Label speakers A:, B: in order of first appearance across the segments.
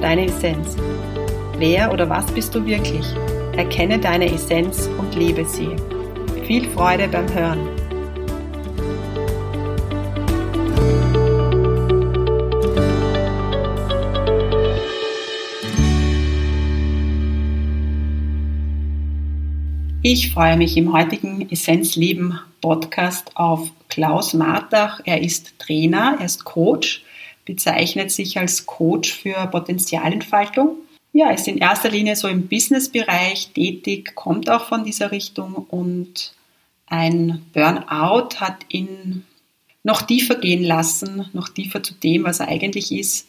A: deine Essenz. Wer oder was bist du wirklich? Erkenne deine Essenz und lebe sie. Viel Freude beim Hören. Ich freue mich im heutigen Essenzleben Podcast auf Klaus Martach. Er ist Trainer, er ist Coach bezeichnet sich als Coach für Potenzialentfaltung. Ja, ist in erster Linie so im Businessbereich tätig, kommt auch von dieser Richtung und ein Burnout hat ihn noch tiefer gehen lassen, noch tiefer zu dem, was er eigentlich ist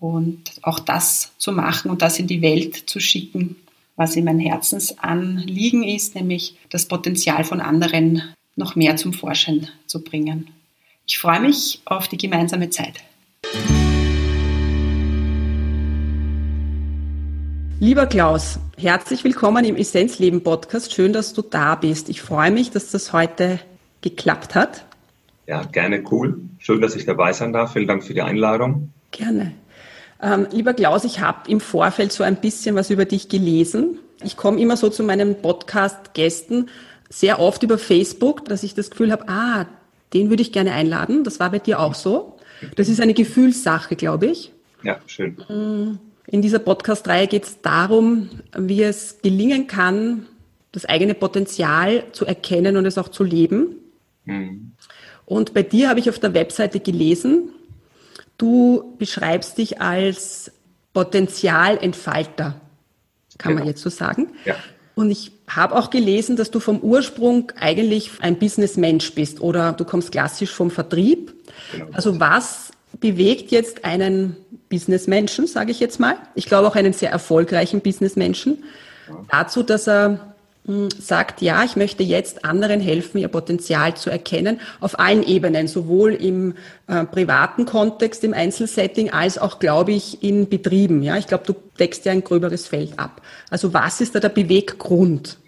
A: und auch das zu machen und das in die Welt zu schicken, was ihm ein Herzensanliegen ist, nämlich das Potenzial von anderen noch mehr zum Vorschein zu bringen. Ich freue mich auf die gemeinsame Zeit. Lieber Klaus, herzlich willkommen im Essenzleben Podcast. Schön, dass du da bist. Ich freue mich, dass das heute geklappt hat.
B: Ja, gerne cool. Schön, dass ich dabei sein darf. Vielen Dank für die Einladung.
A: Gerne. Ähm, lieber Klaus, ich habe im Vorfeld so ein bisschen was über dich gelesen. Ich komme immer so zu meinen Podcast-Gästen sehr oft über Facebook, dass ich das Gefühl habe, ah, den würde ich gerne einladen. Das war bei dir auch so. Das ist eine Gefühlssache, glaube ich.
B: Ja, schön.
A: Mm, in dieser Podcast-Reihe geht es darum, wie es gelingen kann, das eigene Potenzial zu erkennen und es auch zu leben. Mhm. Und bei dir habe ich auf der Webseite gelesen, du beschreibst dich als Potenzialentfalter, kann genau. man jetzt so sagen. Ja. Und ich habe auch gelesen, dass du vom Ursprung eigentlich ein Businessmensch bist oder du kommst klassisch vom Vertrieb. Genau. Also was bewegt jetzt einen Businessmenschen, sage ich jetzt mal, ich glaube auch einen sehr erfolgreichen Businessmenschen, ja. dazu, dass er hm, sagt, ja, ich möchte jetzt anderen helfen, ihr Potenzial zu erkennen, auf allen Ebenen, sowohl im äh, privaten Kontext, im Einzelsetting, als auch, glaube ich, in Betrieben. Ja, ich glaube, du deckst ja ein gröberes Feld ab. Also was ist da der Beweggrund?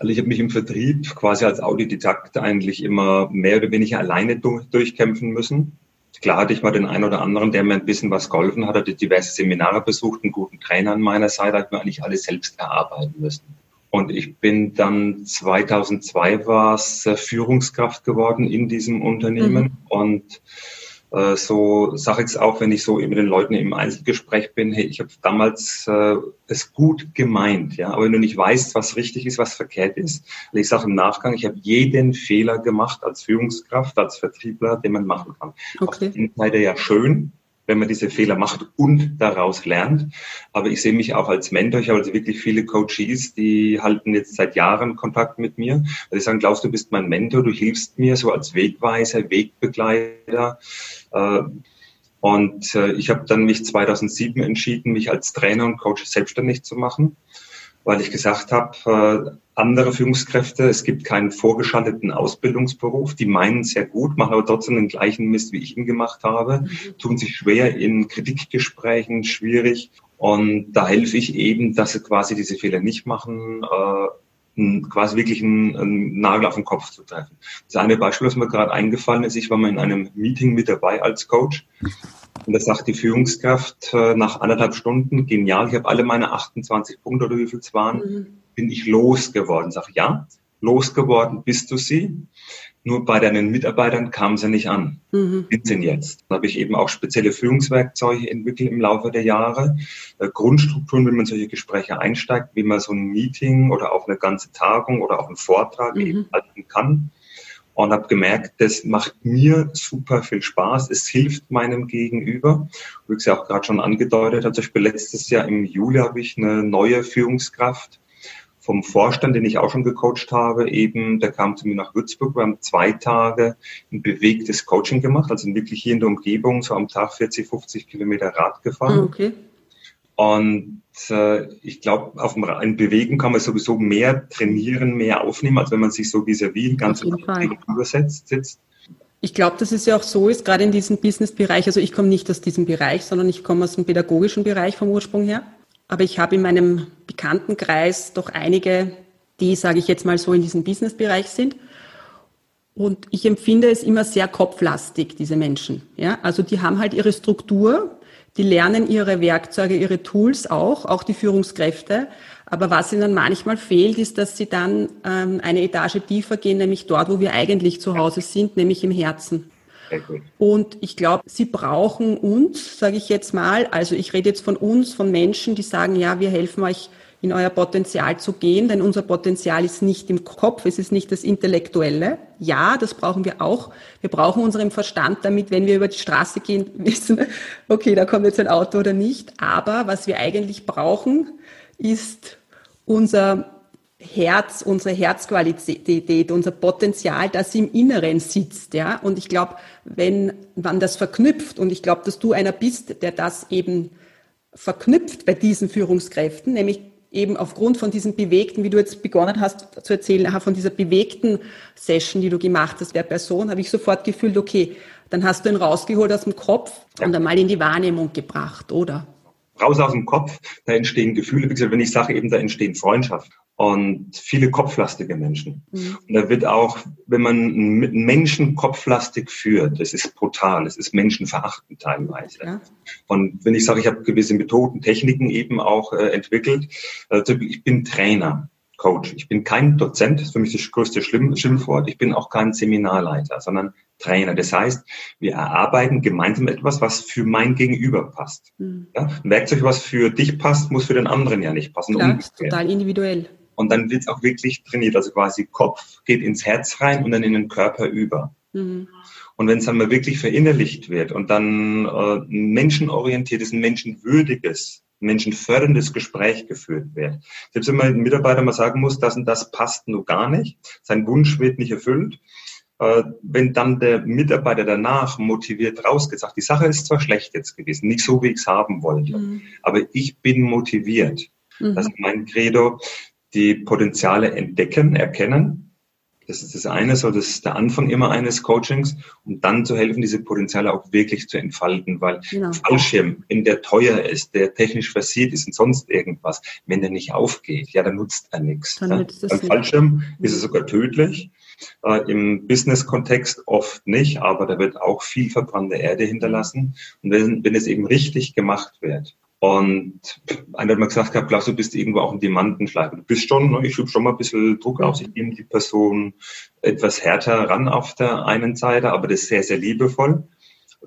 B: Also ich habe mich im Vertrieb quasi als Autodidakt eigentlich immer mehr oder weniger alleine durchkämpfen müssen. Klar hatte ich mal den einen oder anderen, der mir ein bisschen was geholfen hat, hatte diverse Seminare besucht, einen guten Trainer an meiner Seite, hat mir eigentlich alles selbst erarbeiten müssen. Und ich bin dann 2002 war es Führungskraft geworden in diesem Unternehmen mhm. und äh, so sage ich es auch, wenn ich so mit den Leuten im Einzelgespräch bin, hey, ich habe damals äh, es gut gemeint, ja, aber wenn du nicht weißt, was richtig ist, was verkehrt ist, ich sage im Nachgang, ich habe jeden Fehler gemacht als Führungskraft, als Vertriebler, den man machen kann. Okay. Auf der Seite ja schön, wenn man diese Fehler macht und daraus lernt. Aber ich sehe mich auch als Mentor. Ich habe also wirklich viele Coaches, die halten jetzt seit Jahren Kontakt mit mir. Also die sagen, Klaus, du bist mein Mentor, du hilfst mir so als Wegweiser, Wegbegleiter. Äh, und äh, ich habe dann mich 2007 entschieden, mich als Trainer und Coach selbstständig zu machen weil ich gesagt habe, äh, andere Führungskräfte, es gibt keinen vorgeschalteten Ausbildungsberuf, die meinen sehr gut, machen aber trotzdem den gleichen Mist, wie ich ihn gemacht habe, mhm. tun sich schwer in Kritikgesprächen, schwierig. Und da helfe ich eben, dass sie quasi diese Fehler nicht machen, quasi wirklich einen, einen, Nagel auf den Kopf zu treffen. Das eine Beispiel, was mir gerade eingefallen ist, ich war mal in einem Meeting mit dabei als Coach und da sagt die Führungskraft äh, nach anderthalb Stunden, genial, ich habe alle meine 28 Punkte oder wie viel es waren, mhm. bin ich losgeworden. Sag ja, losgeworden bist du sie. Nur bei deinen Mitarbeitern kam sie nicht an. Mhm. Sind sie jetzt? Da habe ich eben auch spezielle Führungswerkzeuge entwickelt im Laufe der Jahre. Äh, Grundstrukturen, wenn man solche Gespräche einsteigt, wie man so ein Meeting oder auch eine ganze Tagung oder auch einen Vortrag mhm. eben halten kann und habe gemerkt, das macht mir super viel Spaß. Es hilft meinem Gegenüber. Wie ich es ja auch gerade schon angedeutet habe, zum Beispiel letztes Jahr im Juli habe ich eine neue Führungskraft vom Vorstand, den ich auch schon gecoacht habe, eben, der kam zu mir nach Würzburg. Wir haben zwei Tage ein bewegtes Coaching gemacht, also wirklich hier in der Umgebung, so am Tag 40, 50 Kilometer Rad gefahren.
A: Ah, okay.
B: Und äh, ich glaube, auf dem in Bewegen kann man sowieso mehr trainieren, mehr aufnehmen, als wenn man sich so vis-à-vis ganz übersetzt sitzt.
A: Ich glaube, dass es ja auch so ist, gerade in diesem Business-Bereich. Also ich komme nicht aus diesem Bereich, sondern ich komme aus dem pädagogischen Bereich vom Ursprung her. Aber ich habe in meinem Bekanntenkreis doch einige, die, sage ich jetzt mal so, in diesem Business-Bereich sind. Und ich empfinde es immer sehr kopflastig, diese Menschen. Ja, also die haben halt ihre Struktur, die lernen ihre Werkzeuge, ihre Tools auch, auch die Führungskräfte. Aber was ihnen manchmal fehlt, ist, dass sie dann ähm, eine Etage tiefer gehen, nämlich dort, wo wir eigentlich zu Hause sind, nämlich im Herzen. Und ich glaube, sie brauchen uns, sage ich jetzt mal. Also ich rede jetzt von uns, von Menschen, die sagen, ja, wir helfen euch in euer Potenzial zu gehen, denn unser Potenzial ist nicht im Kopf, es ist nicht das Intellektuelle. Ja, das brauchen wir auch. Wir brauchen unseren Verstand, damit, wenn wir über die Straße gehen, wissen, okay, da kommt jetzt ein Auto oder nicht. Aber was wir eigentlich brauchen, ist unser Herz, unsere Herzqualität, unser Potenzial, das im Inneren sitzt, ja. Und ich glaube, wenn man das verknüpft, und ich glaube, dass du einer bist, der das eben verknüpft bei diesen Führungskräften, nämlich eben aufgrund von diesem bewegten, wie du jetzt begonnen hast zu erzählen, von dieser bewegten Session, die du gemacht hast, der Person, habe ich sofort gefühlt, okay, dann hast du ihn rausgeholt aus dem Kopf ja. und einmal in die Wahrnehmung gebracht, oder?
B: Raus aus dem Kopf, da entstehen Gefühle, wie gesagt, wenn ich sage eben, da entstehen Freundschaften und viele kopflastige Menschen. Mhm. Und da wird auch, wenn man mit Menschen kopflastig führt, das ist brutal, das ist menschenverachtend teilweise. Ja. Und wenn ich sage, ich habe gewisse Methoden, Techniken eben auch äh, entwickelt, also ich bin Trainer. Coach. Ich bin kein Dozent, das ist für mich das größte Schimpfwort. Ich bin auch kein Seminarleiter, sondern Trainer. Das heißt, wir erarbeiten gemeinsam etwas, was für mein Gegenüber passt. Mhm. Ja, ein Werkzeug, was für dich passt, muss für den anderen ja nicht passen.
A: Klar, total individuell.
B: Und dann wird es auch wirklich trainiert. Also quasi Kopf geht ins Herz rein und dann in den Körper über. Mhm. Und wenn es dann mal wirklich verinnerlicht wird und dann äh, ein menschenorientiertes, ein menschenwürdiges, menschenförderndes Gespräch geführt wird. Selbst wenn man einem Mitarbeiter mal sagen muss, das und das passt nur gar nicht, sein Wunsch wird nicht erfüllt, äh, wenn dann der Mitarbeiter danach motiviert rausgeht, sagt, die Sache ist zwar schlecht jetzt gewesen, nicht so, wie ich es haben wollte, mhm. aber ich bin motiviert. Mhm. Das ist mein Credo die Potenziale entdecken, erkennen. Das ist das eine, so das ist der Anfang immer eines Coachings, um dann zu helfen, diese Potenziale auch wirklich zu entfalten, weil genau. Fallschirm, wenn der teuer ist, der technisch versiert ist und sonst irgendwas, wenn der nicht aufgeht, ja, dann nutzt er nichts. Dann ja. Beim Fallschirm nicht. ist es sogar tödlich. Äh, Im Business-Kontext oft nicht, aber da wird auch viel verbrannte Erde hinterlassen. Und wenn, wenn es eben richtig gemacht wird, und einer hat mal gesagt gehabt, du bist irgendwo auch ein Diamantenschleifer. Du bist schon, ne, ich übe schon mal ein bisschen Druck auf. Ich nehme die Person etwas härter ran auf der einen Seite, aber das ist sehr, sehr liebevoll.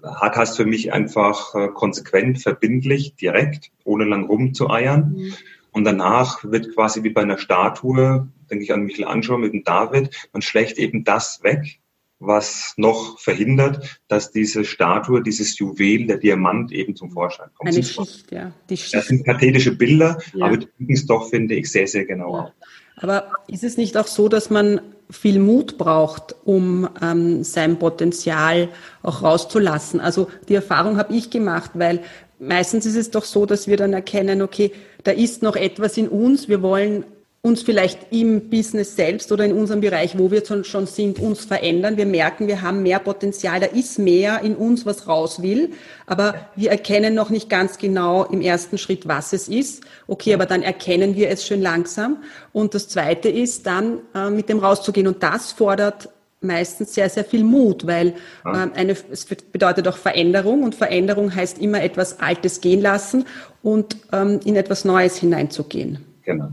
B: Hart heißt für mich einfach äh, konsequent, verbindlich, direkt, ohne lang rumzueiern. Mhm. Und danach wird quasi wie bei einer Statue, denke ich an Michelangelo mit dem David, man schlägt eben das weg, was noch verhindert, dass diese Statue, dieses Juwel, der Diamant eben zum Vorschein kommt.
A: Eine Schicht, ja.
B: Die Schicht. Das sind pathetische Bilder, ja. aber die es doch, finde ich, sehr, sehr genau ja.
A: Aber ist es nicht auch so, dass man viel Mut braucht, um ähm, sein Potenzial auch rauszulassen? Also die Erfahrung habe ich gemacht, weil meistens ist es doch so, dass wir dann erkennen, okay, da ist noch etwas in uns, wir wollen uns vielleicht im Business selbst oder in unserem Bereich, wo wir schon sind, uns verändern. Wir merken, wir haben mehr Potenzial, da ist mehr in uns, was raus will, aber wir erkennen noch nicht ganz genau im ersten Schritt, was es ist. Okay, aber dann erkennen wir es schön langsam. Und das Zweite ist dann, äh, mit dem rauszugehen. Und das fordert meistens sehr, sehr viel Mut, weil äh, eine, es bedeutet auch Veränderung und Veränderung heißt immer etwas Altes gehen lassen und ähm, in etwas Neues hineinzugehen. Genau.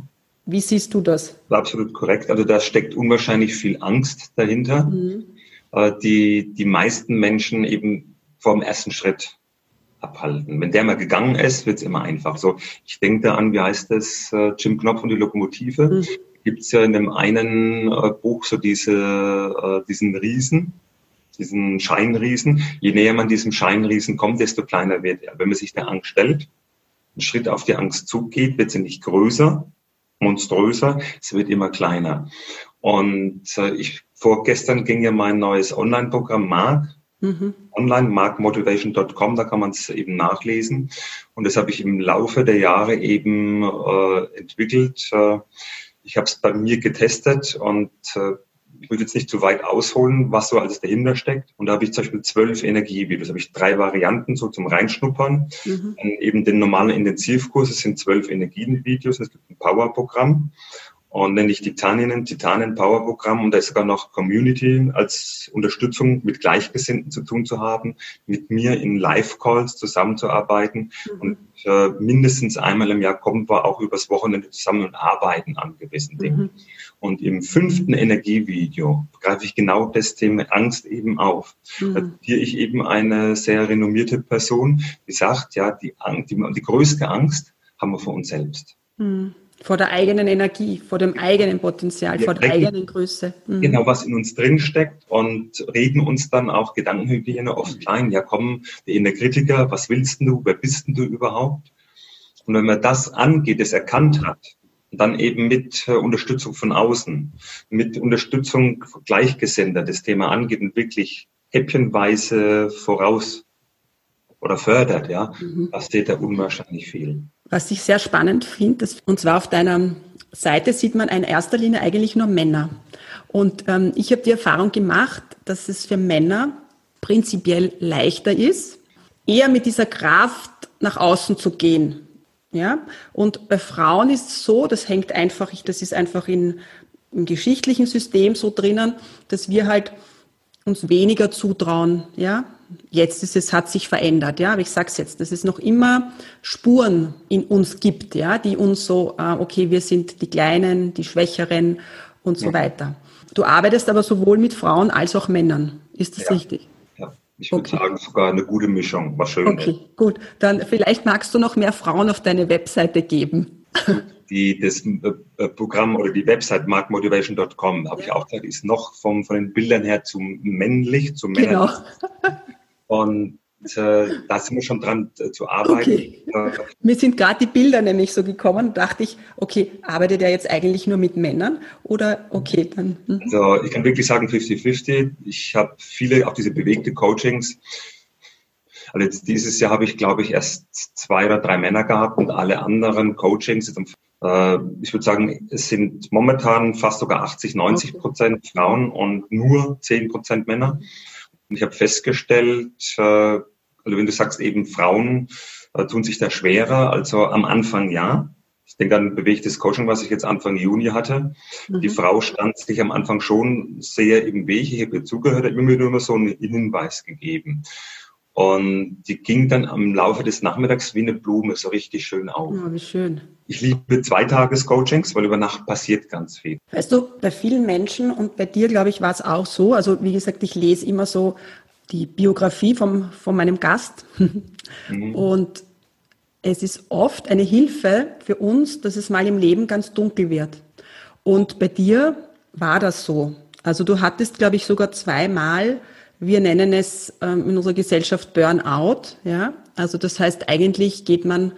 A: Wie siehst du das?
B: Absolut korrekt. Also da steckt unwahrscheinlich viel Angst dahinter, mhm. Äh, die die meisten Menschen eben vom ersten Schritt abhalten. Wenn der mal gegangen ist, wird es immer einfach. So, ich denke da an, wie heißt das, äh, Jim Knopf und die Lokomotive. Mhm. Gibt es ja in dem einen äh, Buch so diese, diesen Riesen, diesen Scheinriesen. Je näher man diesem Scheinriesen kommt, desto kleiner wird er. Wenn man sich der Angst stellt, einen Schritt auf die Angst zugeht, wird sie nicht größer, monströser, es wird immer kleiner. Und äh, ich vorgestern ging ja mein neues Online-Programm Mark Mhm. Online, markmotivation.com, da kann man es eben nachlesen. Und das habe ich im Laufe der Jahre eben äh, entwickelt. Äh, ich habe es bei mir getestet und äh, ich will jetzt nicht zu weit ausholen, was so alles dahinter steckt. Und da habe ich zum Beispiel zwölf Energievideos, habe ich drei Varianten so zum Reinschnuppern. Mhm. Dann eben den normalen Intensivkurs, es sind zwölf Energienvideos, es gibt ein Powerprogramm und nenne ich Titanien, Titanen Power Programm und da ist sogar noch Community als Unterstützung mit Gleichgesinnten zu tun zu haben, mit mir in Live-Calls zusammenzuarbeiten mhm. und äh, mindestens einmal im Jahr kommen wir auch übers Wochenende zusammen und arbeiten an gewissen Dingen. Mhm. Und im fünften Energievideo greife ich genau das Thema Angst eben auf. Mhm. Da zitiere ich eben eine sehr renommierte Person, die sagt, ja, die, die, die größte Angst haben wir vor uns selbst.
A: Mhm. Vor der eigenen Energie, vor dem eigenen Potenzial, Wir vor der eigenen Größe.
B: Mhm. Genau, was in uns drin steckt und reden uns dann auch Gedankenhygiene oft klein. Ja, komm, der innere Kritiker, was willst du, wer bist denn du überhaupt? Und wenn man das angeht, es erkannt hat, dann eben mit äh, Unterstützung von außen, mit Unterstützung Gleichgesinnter das Thema angeht und wirklich häppchenweise voraus oder fördert, ja, mhm. passiert da unwahrscheinlich viel.
A: Was ich sehr spannend finde, und zwar auf deiner Seite sieht man in erster Linie eigentlich nur Männer. Und ähm, ich habe die Erfahrung gemacht, dass es für Männer prinzipiell leichter ist, eher mit dieser Kraft nach außen zu gehen. Ja? Und bei Frauen ist es so, das hängt einfach, das ist einfach in, im geschichtlichen System so drinnen, dass wir halt uns weniger zutrauen, ja, Jetzt ist es, hat sich verändert, ja, aber ich sag's jetzt, dass es noch immer Spuren in uns gibt, ja, die uns so, äh, okay, wir sind die Kleinen, die Schwächeren und so ja. weiter. Du arbeitest aber sowohl mit Frauen als auch Männern. Ist das ja. richtig?
B: Ja, ich würde okay. sagen, sogar eine gute Mischung, was schön
A: Okay, ist. gut. Dann vielleicht magst du noch mehr Frauen auf deine Webseite geben.
B: Die, das äh, Programm oder die Website markmotivation.com, habe ja. ich auch gesagt, ist noch vom, von den Bildern her zu männlich, zu Männern. Genau. Und äh, da sind wir schon dran äh, zu arbeiten. Okay.
A: Mir sind gerade die Bilder nämlich so gekommen dachte ich, okay, arbeitet er jetzt eigentlich nur mit Männern oder okay, dann.
B: Hm. Also ich kann wirklich sagen 50-50. Ich habe viele, auch diese bewegte Coachings. Also jetzt dieses Jahr habe ich, glaube ich, erst zwei oder drei Männer gehabt und alle anderen Coachings, äh, ich würde sagen, es sind momentan fast sogar 80, 90 Prozent Frauen und nur 10 Prozent Männer. Und ich habe festgestellt, äh, also wenn du sagst eben Frauen äh, tun sich da schwerer, also am Anfang ja. Ich denke an bewegtes Coaching, was ich jetzt Anfang Juni hatte. Mhm. Die Frau stand sich am Anfang schon sehr im Weg. Ich habe ihr zugehört, habe mir nur so einen Hinweis gegeben. Und die ging dann am Laufe des Nachmittags wie eine Blume so richtig schön auf.
A: Oh, wie schön.
B: Ich liebe Zweitages-Coachings, weil über Nacht passiert ganz viel.
A: Weißt du, bei vielen Menschen und bei dir, glaube ich, war es auch so. Also, wie gesagt, ich lese immer so die Biografie vom, von meinem Gast. Mhm. Und es ist oft eine Hilfe für uns, dass es mal im Leben ganz dunkel wird. Und bei dir war das so. Also du hattest, glaube ich, sogar zweimal wir nennen es ähm, in unserer Gesellschaft Burnout. Ja? Also das heißt, eigentlich geht man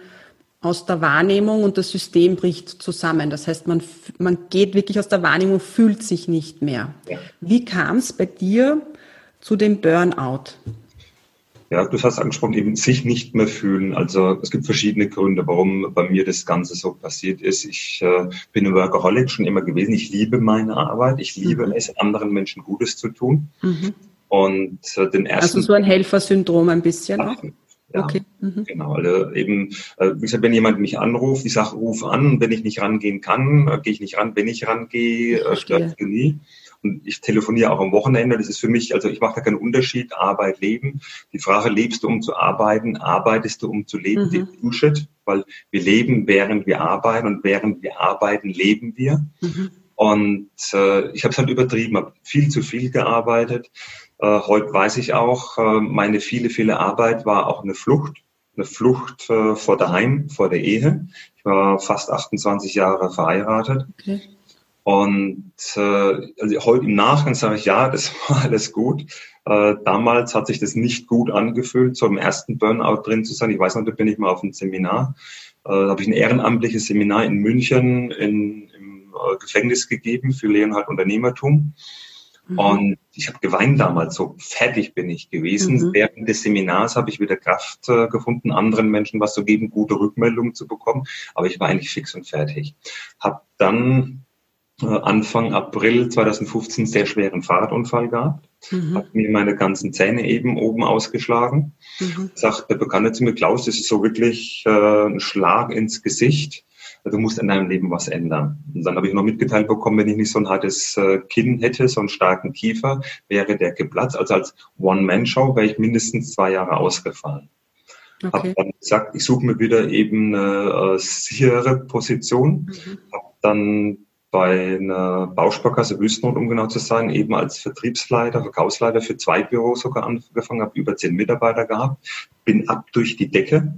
A: aus der Wahrnehmung und das System bricht zusammen. Das heißt, man, man geht wirklich aus der Wahrnehmung, fühlt sich nicht mehr. Ja. Wie kam es bei dir zu dem Burnout?
B: Ja, du hast angesprochen, eben sich nicht mehr fühlen. Also es gibt verschiedene Gründe, warum bei mir das Ganze so passiert ist. Ich äh, bin ein Workaholic schon immer gewesen. Ich liebe meine Arbeit. Ich liebe mhm. es, anderen Menschen Gutes zu tun. Mhm. Und äh, den ersten.
A: Also so ein Helfersyndrom ein bisschen
B: auch? Ja, okay. Mhm. Genau, also eben, äh, wie gesagt, wenn jemand mich anruft, ich sage, ruf an, wenn ich nicht rangehen kann, äh, gehe ich nicht ran, wenn ich rangehe, äh, stört nie. Und ich telefoniere auch am Wochenende. Das ist für mich, also ich mache da keinen Unterschied, Arbeit, Leben. Die Frage, lebst du, um zu arbeiten, arbeitest du, um zu leben, mhm. Bullshit, weil wir leben, während wir arbeiten und während wir arbeiten, leben wir. Mhm. Und äh, ich habe es halt übertrieben, habe viel zu viel gearbeitet. Äh, heute weiß ich auch, äh, meine viele, viele Arbeit war auch eine Flucht, eine Flucht äh, vor daheim, vor der Ehe. Ich war fast 28 Jahre verheiratet. Okay. Und äh, also heute im Nachgang sage ich, ja, das war alles gut. Äh, damals hat sich das nicht gut angefühlt, so im ersten Burnout drin zu sein. Ich weiß noch, da bin ich mal auf einem Seminar. Äh, da habe ich ein ehrenamtliches Seminar in München in, äh, Gefängnis gegeben für Lehren halt Unternehmertum. Mhm. Und ich habe geweint damals, so fertig bin ich gewesen. Mhm. Während des Seminars habe ich wieder Kraft äh, gefunden, anderen Menschen was zu geben, gute Rückmeldungen zu bekommen. Aber ich war eigentlich fix und fertig. Habe dann äh, Anfang April 2015 sehr schweren Fahrradunfall gehabt. Mhm. Habe mir meine ganzen Zähne eben oben ausgeschlagen. Mhm. Sagt der Bekannte zu mir, Klaus, das ist so wirklich äh, ein Schlag ins Gesicht du musst in deinem Leben was ändern. Und dann habe ich noch mitgeteilt bekommen, wenn ich nicht so ein hartes äh, Kinn hätte, so einen starken Kiefer, wäre der geplatzt. Also als One-Man-Show wäre ich mindestens zwei Jahre ausgefallen. Okay. Habe dann gesagt, ich suche mir wieder eben eine äh, sichere Position. Mhm. Habe dann bei einer Bausparkasse Wüstenrot, um genau zu sein, eben als Vertriebsleiter, Verkaufsleiter für zwei Büros sogar angefangen, habe über zehn Mitarbeiter gehabt, bin ab durch die Decke,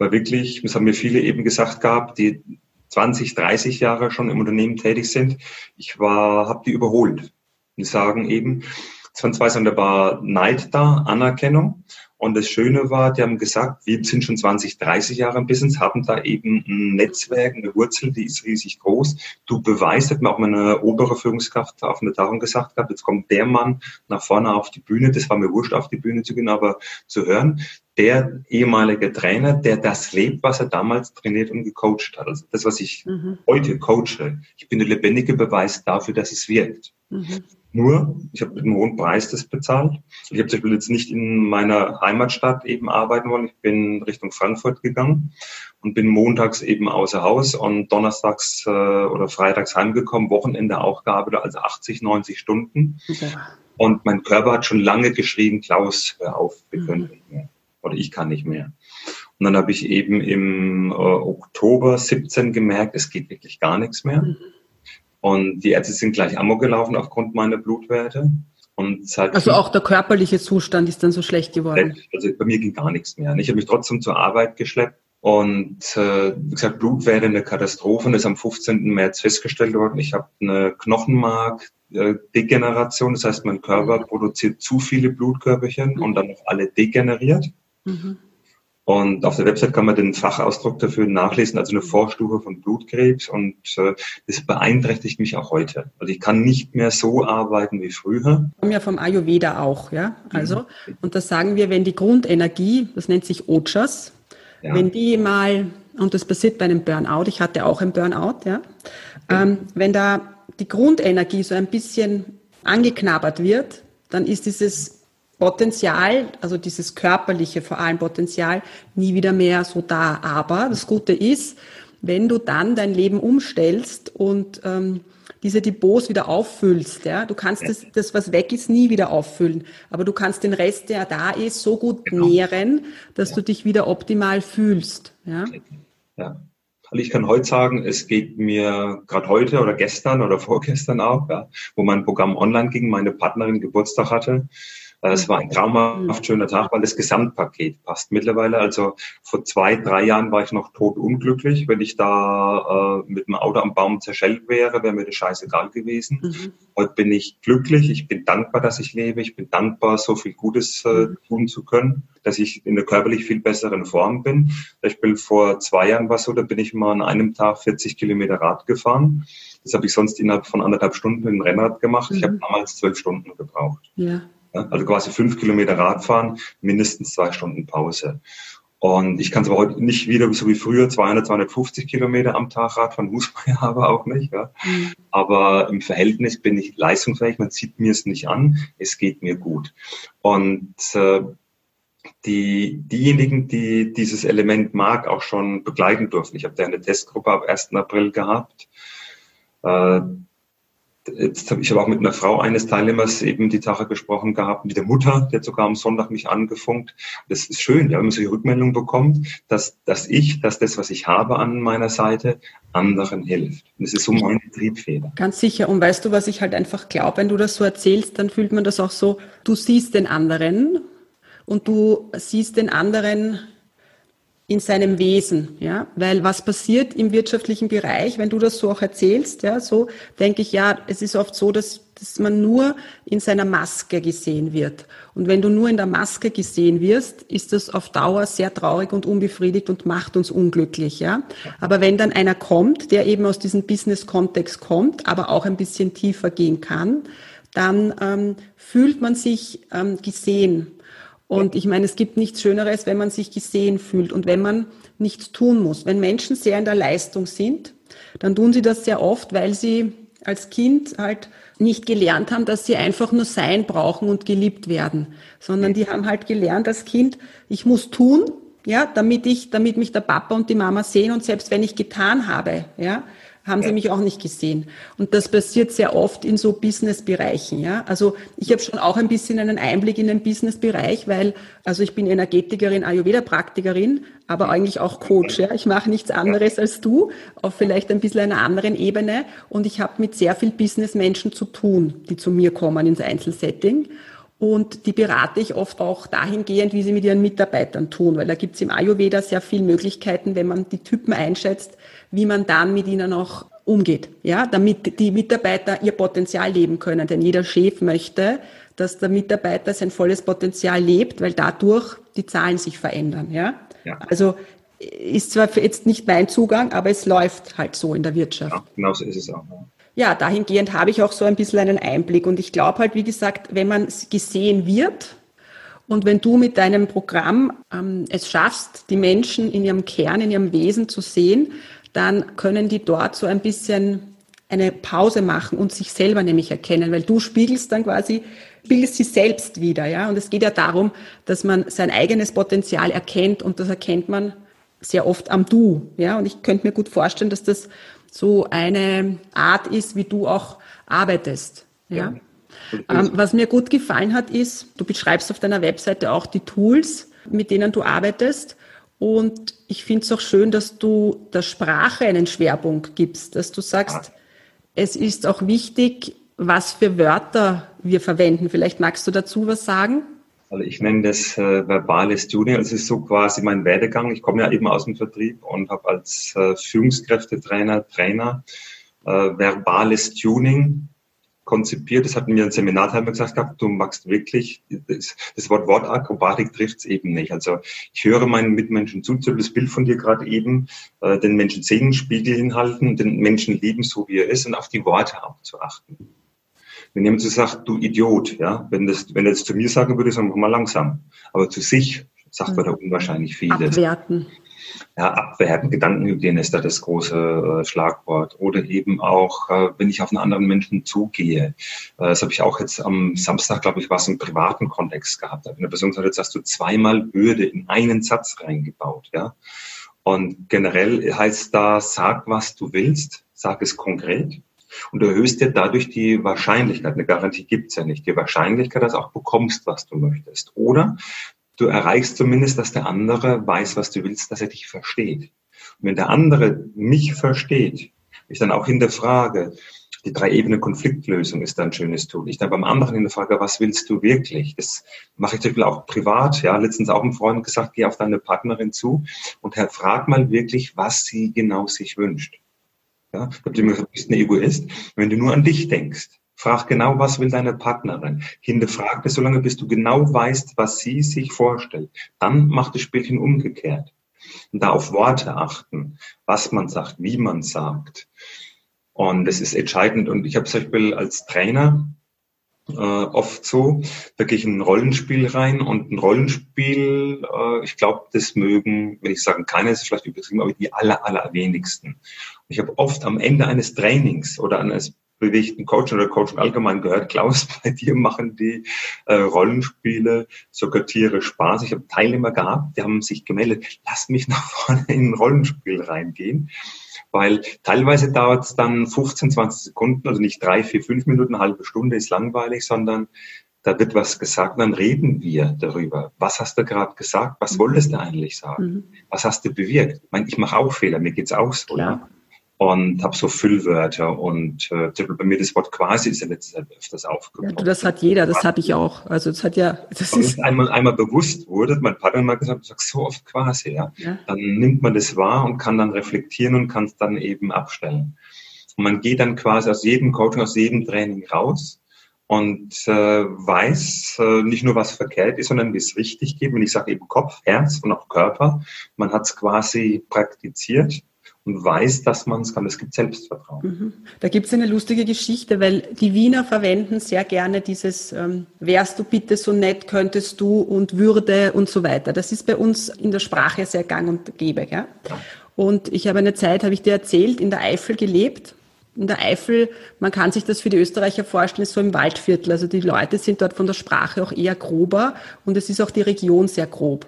B: weil wirklich, das haben mir viele eben gesagt gehabt, die 20, 30 Jahre schon im Unternehmen tätig sind. Ich war, habe die überholt. Die sagen eben, es waren zwei war Neid da, Anerkennung. Und das Schöne war, die haben gesagt, wir sind schon 20, 30 Jahre im Business, haben da eben ein Netzwerk, eine Wurzel, die ist riesig groß. Du beweist, hat mir auch meine obere Führungskraft auf eine Tagung gesagt gehabt, jetzt kommt der Mann nach vorne auf die Bühne, das war mir wurscht, auf die Bühne zu gehen, aber zu hören, der ehemalige Trainer, der das lebt, was er damals trainiert und gecoacht hat. Also das, was ich mhm. heute coache. Ich bin der lebendige Beweis dafür, dass es wirkt. Mhm. Nur, ich habe mit einem hohen Preis das bezahlt. Ich habe zum Beispiel jetzt nicht in meiner Heimatstadt eben arbeiten wollen. Ich bin Richtung Frankfurt gegangen und bin montags eben außer Haus und donnerstags äh, oder freitags heimgekommen, Wochenende auch gearbeitet, also 80, 90 Stunden. Okay. Und mein Körper hat schon lange geschrien, Klaus, hör auf, wir können mhm. nicht mehr oder ich kann nicht mehr. Und dann habe ich eben im äh, Oktober 17 gemerkt, es geht wirklich gar nichts mehr. Und die Ärzte sind gleich amok gelaufen aufgrund meiner Blutwerte. Und
A: also auch der körperliche Zustand ist dann so schlecht geworden.
B: Also bei mir ging gar nichts mehr. Ich habe mich trotzdem zur Arbeit geschleppt. Und äh, wie gesagt, Blutwerte eine Katastrophe. Das ist am 15. März festgestellt worden. Ich habe eine Knochenmark-Degeneration. Das heißt, mein Körper mhm. produziert zu viele Blutkörperchen und dann noch alle degeneriert. Mhm. Und auf der Website kann man den Fachausdruck dafür nachlesen, also eine Vorstufe von Blutkrebs. Und äh, das beeinträchtigt mich auch heute. Also ich kann nicht mehr so arbeiten wie früher. Wir
A: haben ja vom Ayurveda auch, ja. Also, mhm. und das sagen wir, wenn die Grundenergie, das nennt sich Ojas, ja. wenn die mal, und das passiert bei einem Burnout, ich hatte auch einen Burnout, ja, ähm, wenn da die Grundenergie so ein bisschen angeknabbert wird, dann ist dieses Potenzial, also dieses körperliche vor allem Potenzial, nie wieder mehr so da. Aber das Gute ist, wenn du dann dein Leben umstellst und ähm, diese Depots wieder auffüllst, ja, du kannst das, das, was weg ist, nie wieder auffüllen, aber du kannst den Rest, der da ist, so gut genau. nähren, dass ja. du dich wieder optimal fühlst. Ja.
B: ja. Also ich kann heute sagen, es geht mir gerade heute oder gestern oder vorgestern auch, ja, wo mein Programm online ging, meine Partnerin Geburtstag hatte, es war ein traumhaft schöner Tag, weil das Gesamtpaket passt mittlerweile. Also vor zwei, drei Jahren war ich noch tot unglücklich. Wenn ich da äh, mit dem Auto am Baum zerschellt wäre, wäre mir das scheißegal gewesen. Mhm. Heute bin ich glücklich. Ich bin dankbar, dass ich lebe. Ich bin dankbar, so viel Gutes äh, mhm. tun zu können, dass ich in der körperlich viel besseren Form bin. Ich bin vor zwei Jahren war so, da bin ich mal an einem Tag 40 Kilometer Rad gefahren. Das habe ich sonst innerhalb von anderthalb Stunden mit dem Rennrad gemacht. Mhm. Ich habe damals zwölf Stunden gebraucht. Ja. Also quasi fünf Kilometer Radfahren, mindestens zwei Stunden Pause. Und ich kann es aber heute nicht wieder so wie früher 200, 250 Kilometer am Tag Radfahren, muss man ja aber auch nicht. Ja. Mhm. Aber im Verhältnis bin ich leistungsfähig, man sieht mir es nicht an, es geht mir gut. Und äh, die, diejenigen, die dieses Element mag, auch schon begleiten durften. Ich habe da eine Testgruppe ab 1. April gehabt. Äh, Jetzt habe ich aber auch mit einer Frau eines Teilnehmers eben die Sache gesprochen gehabt, mit der Mutter, hat sogar am Sonntag mich angefunkt. Das ist schön, wenn man solche Rückmeldungen bekommt, dass, dass ich, dass das, was ich habe an meiner Seite, anderen hilft. Und das ist so meine Triebfeder.
A: Ganz sicher. Und weißt du, was ich halt einfach glaube, wenn du das so erzählst, dann fühlt man das auch so, du siehst den anderen und du siehst den anderen in seinem Wesen, ja, weil was passiert im wirtschaftlichen Bereich, wenn du das so auch erzählst, ja, so denke ich, ja, es ist oft so, dass, dass man nur in seiner Maske gesehen wird. Und wenn du nur in der Maske gesehen wirst, ist das auf Dauer sehr traurig und unbefriedigt und macht uns unglücklich, ja. Aber wenn dann einer kommt, der eben aus diesem Business-Kontext kommt, aber auch ein bisschen tiefer gehen kann, dann ähm, fühlt man sich ähm, gesehen. Und ich meine, es gibt nichts Schöneres, wenn man sich gesehen fühlt und wenn man nichts tun muss. Wenn Menschen sehr in der Leistung sind, dann tun sie das sehr oft, weil sie als Kind halt nicht gelernt haben, dass sie einfach nur sein brauchen und geliebt werden, sondern die haben halt gelernt als Kind, ich muss tun, ja, damit ich, damit mich der Papa und die Mama sehen und selbst wenn ich getan habe, ja, haben sie mich auch nicht gesehen. Und das passiert sehr oft in so Business-Bereichen. Ja? Also ich habe schon auch ein bisschen einen Einblick in den Business-Bereich, weil also ich bin Energetikerin, Ayurveda-Praktikerin, aber eigentlich auch Coach. Ja? Ich mache nichts anderes als du, auf vielleicht ein bisschen einer anderen Ebene. Und ich habe mit sehr viel Business-Menschen zu tun, die zu mir kommen ins Einzelsetting. Und die berate ich oft auch dahingehend, wie sie mit ihren Mitarbeitern tun, weil da gibt es im Ayurveda sehr viele Möglichkeiten, wenn man die Typen einschätzt, wie man dann mit ihnen auch umgeht, ja, damit die Mitarbeiter ihr Potenzial leben können. Denn jeder Chef möchte, dass der Mitarbeiter sein volles Potenzial lebt, weil dadurch die Zahlen sich verändern, ja. ja. Also ist zwar jetzt nicht mein Zugang, aber es läuft halt so in der Wirtschaft. Ja,
B: genau so ist es auch. Ja.
A: Ja, dahingehend habe ich auch so ein bisschen einen Einblick. Und ich glaube halt, wie gesagt, wenn man gesehen wird, und wenn du mit deinem Programm ähm, es schaffst, die Menschen in ihrem Kern, in ihrem Wesen zu sehen, dann können die dort so ein bisschen eine Pause machen und sich selber nämlich erkennen, weil du spiegelst dann quasi, spiegelst sie selbst wieder, ja. Und es geht ja darum, dass man sein eigenes Potenzial erkennt und das erkennt man sehr oft am Du, ja. Und ich könnte mir gut vorstellen, dass das so eine Art ist, wie du auch arbeitest, ja. ja. Ähm, was mir gut gefallen hat, ist, du beschreibst auf deiner Webseite auch die Tools, mit denen du arbeitest. Und ich finde es auch schön, dass du der Sprache einen Schwerpunkt gibst, dass du sagst, es ist auch wichtig, was für Wörter wir verwenden. Vielleicht magst du dazu was sagen?
B: Also ich nenne das äh, verbales Tuning. Es ist so quasi mein Werdegang. Ich komme ja eben aus dem Vertrieb und habe als äh, Führungskräftetrainer, Trainer äh, verbales Tuning konzipiert. Das hat mir ein Seminarteilnehmer gesagt gehabt, du magst wirklich, das, Wort Wortakrobatik trifft es eben nicht. Also ich höre meinen Mitmenschen zu, das Bild von dir gerade eben, äh, den Menschen sehen, Spiegel hinhalten, den Menschen lieben, so wie er ist und auf die Worte auch zu achten. Wenn jemand so sagt, du Idiot, ja, wenn das, wenn er das zu mir sagen würde, sagen wir mal langsam. Aber zu sich sagt man da unwahrscheinlich vieles.
A: Abwerten
B: ja, abwerten, Gedankenhygiene ist da das große äh, Schlagwort. Oder eben auch, äh, wenn ich auf einen anderen Menschen zugehe. Äh, das habe ich auch jetzt am Samstag, glaube ich, war es im privaten Kontext gehabt. Eine Person sagt, jetzt hast du zweimal Würde in einen Satz reingebaut. Ja? Und generell heißt da, sag, was du willst, sag es konkret. Und du erhöhst dir dadurch die Wahrscheinlichkeit, eine Garantie gibt's ja nicht, die Wahrscheinlichkeit, dass du auch bekommst, was du möchtest. Oder du erreichst zumindest, dass der andere weiß, was du willst, dass er dich versteht. Und wenn der andere mich versteht, ich dann auch hinterfrage, die drei Ebenen Konfliktlösung ist da ein schönes Tool. Ich dann beim anderen hinterfrage, was willst du wirklich? Das mache ich zum Beispiel auch privat. Ja, letztens auch ein Freund gesagt, geh auf deine Partnerin zu und frag mal wirklich, was sie genau sich wünscht. Ja, ich habe immer gesagt, du bist ein Egoist, wenn du nur an dich denkst. Frag genau, was will deine Partnerin. Hinterfrag es so lange, bis du genau weißt, was sie sich vorstellt. Dann macht das Spielchen umgekehrt. Und da auf Worte achten, was man sagt, wie man sagt. Und das ist entscheidend. Und ich habe zum Beispiel als Trainer äh, oft so, da gehe ich in ein Rollenspiel rein und ein Rollenspiel, äh, ich glaube, das mögen, wenn ich sagen keiner, ist vielleicht übertrieben, aber die aller, aller wenigsten. Ich habe oft am Ende eines Trainings oder eines bewegten Coach oder Coaching allgemein gehört. Klaus, bei dir machen die äh, Rollenspiele, sogar Tiere Spaß. Ich habe Teilnehmer gehabt, die haben sich gemeldet, lass mich nach vorne in ein Rollenspiel reingehen. Weil teilweise dauert es dann 15, 20 Sekunden, also nicht drei, vier, fünf Minuten, eine halbe Stunde ist langweilig, sondern da wird was gesagt, dann reden wir darüber. Was hast du gerade gesagt? Was wolltest du eigentlich sagen? Mhm. Was hast du bewirkt? Ich meine, ich mache auch Fehler, mir geht's auch so. Klar. Ja? Und habe so Füllwörter und äh, bei mir das Wort quasi ist ja letztes Jahr öfters aufgekommen.
A: Ja, das hat jeder, das habe ich auch. Also das hat ja, das
B: ist einmal einmal bewusst wurde, mein Partner mal gesagt, sagt so oft quasi, ja. ja. Dann nimmt man das wahr und kann dann reflektieren und kann es dann eben abstellen. Und man geht dann quasi aus jedem Coaching, aus jedem Training raus und äh, weiß äh, nicht nur, was verkehrt ist, sondern wie es richtig geht. Und ich sage eben Kopf, Herz und auch Körper. Man hat es quasi praktiziert und weiß, dass man es kann. Es gibt Selbstvertrauen. Mhm.
A: Da gibt es eine lustige Geschichte, weil die Wiener verwenden sehr gerne dieses ähm, wärst du bitte so nett, könntest du und würde und so weiter. Das ist bei uns in der Sprache sehr gang und gäbe. Ja? Und ich habe eine Zeit, habe ich dir erzählt, in der Eifel gelebt in der Eifel, man kann sich das für die Österreicher vorstellen, ist so im Waldviertel. Also die Leute sind dort von der Sprache auch eher grober und es ist auch die Region sehr grob.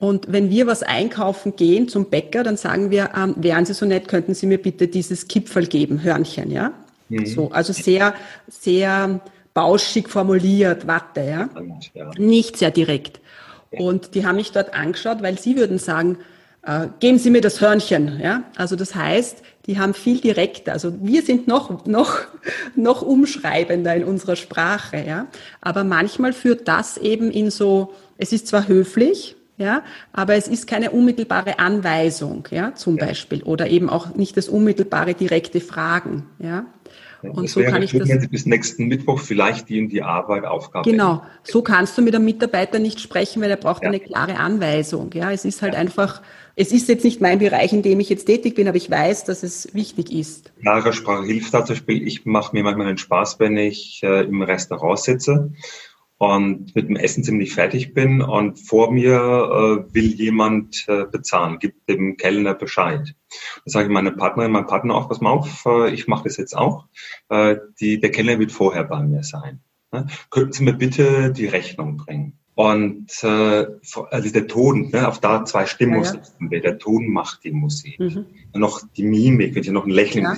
A: Und wenn wir was einkaufen gehen zum Bäcker, dann sagen wir, ähm, wären Sie so nett, könnten Sie mir bitte dieses Kipferl geben, Hörnchen, ja? Mhm. So, also sehr, sehr bauschig formuliert, Watte, ja? ja. Nicht sehr direkt. Und die haben mich dort angeschaut, weil sie würden sagen, äh, geben Sie mir das Hörnchen, ja? Also das heißt, die haben viel direkter. Also wir sind noch, noch, noch umschreibender in unserer Sprache, ja. Aber manchmal führt das eben in so, es ist zwar höflich, ja, aber es ist keine unmittelbare Anweisung, ja, zum ja. Beispiel, oder eben auch nicht das unmittelbare direkte Fragen, ja.
B: Und so kann ich das. Bis nächsten Mittwoch vielleicht die in die Arbeit Aufgabe.
A: Genau. So kannst du mit einem Mitarbeiter nicht sprechen, weil er braucht ja. eine klare Anweisung. Ja, es ist halt ja. einfach es ist jetzt nicht mein Bereich, in dem ich jetzt tätig bin, aber ich weiß, dass es wichtig ist.
B: Klare Sprache hilft da zum Beispiel. Ich mache mir manchmal einen Spaß, wenn ich äh, im Restaurant sitze und mit dem Essen ziemlich fertig bin und vor mir äh, will jemand äh, bezahlen, gibt dem Kellner Bescheid. Da sage ich meine Partnerin, mein Partner auch, pass mal auf, äh, ich mache das jetzt auch. Äh, die, der Kellner wird vorher bei mir sein. Ne? Könnten Sie mir bitte die Rechnung bringen? Und äh, also der Ton, ne, auf da zwei Stimmen ja, ja. Der Ton macht die Musik. Mhm. Und noch die Mimik, wenn ich noch ein Lächeln ja.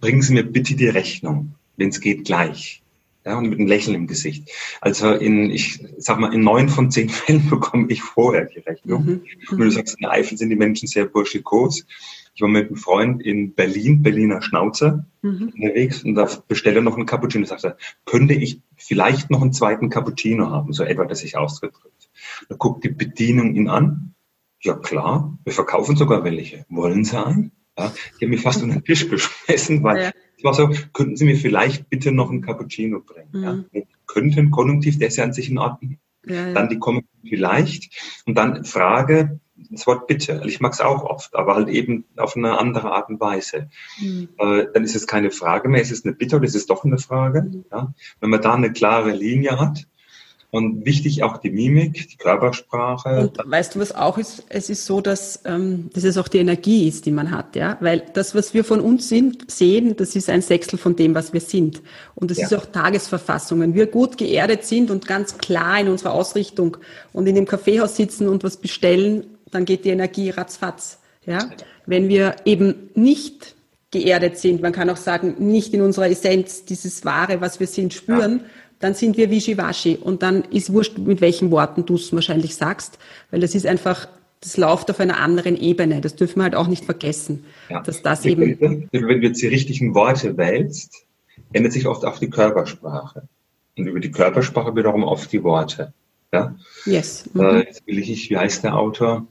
B: bringen Sie mir bitte die Rechnung, wenn es geht gleich. Ja, und mit einem Lächeln im Gesicht. Also in, ich sag mal, in neun von zehn Fällen bekomme ich vorher die Rechnung. Mhm. Wenn du sagst, in der Eifel sind die Menschen sehr burschikos. Ich war mit einem Freund in Berlin, Berliner Schnauze, mhm. unterwegs und da bestelle noch einen Cappuccino. Sagte, könnte ich vielleicht noch einen zweiten Cappuccino haben, so etwa, dass ich ausgedrückt. Da guckt die Bedienung ihn an. Ja klar, wir verkaufen sogar welche. Wollen Sie einen? Ja, die haben mich fast unter den Tisch geschmissen, weil ja. Es war so, könnten Sie mir vielleicht bitte noch einen Cappuccino bringen? Mhm. Ja, könnten, Konjunktiv, der ist ja an sich in Ordnung. Ja, ja. Dann die kommen vielleicht und dann Frage, das Wort bitte. Ich mag es auch oft, aber halt eben auf eine andere Art und Weise. Mhm. Äh, dann ist es keine Frage mehr, es ist eine Bitte oder es ist doch eine Frage. Mhm. Ja? Wenn man da eine klare Linie hat, und wichtig auch die Mimik, die Körpersprache.
A: Und weißt du, was auch ist? Es ist so, dass, ähm, dass es auch die Energie ist, die man hat, ja. Weil das, was wir von uns sind, sehen, das ist ein Sechstel von dem, was wir sind. Und das ja. ist auch Tagesverfassung. Wenn wir gut geerdet sind und ganz klar in unserer Ausrichtung und in dem Kaffeehaus sitzen und was bestellen, dann geht die Energie ratzfatz. Ja? Wenn wir eben nicht geerdet sind, man kann auch sagen, nicht in unserer Essenz dieses Wahre, was wir sind, spüren, ja. Dann sind wir wischiwaschi. Und dann ist wurscht, mit welchen Worten du es wahrscheinlich sagst, weil das ist einfach, das läuft auf einer anderen Ebene. Das dürfen wir halt auch nicht vergessen. Ja. Dass das eben.
B: Wenn du jetzt die richtigen Worte wählst, ändert sich oft auch die Körpersprache. Und über die Körpersprache wiederum oft die Worte. Ja?
A: Yes.
B: Mhm. Äh, jetzt will ich, wie heißt der Autor?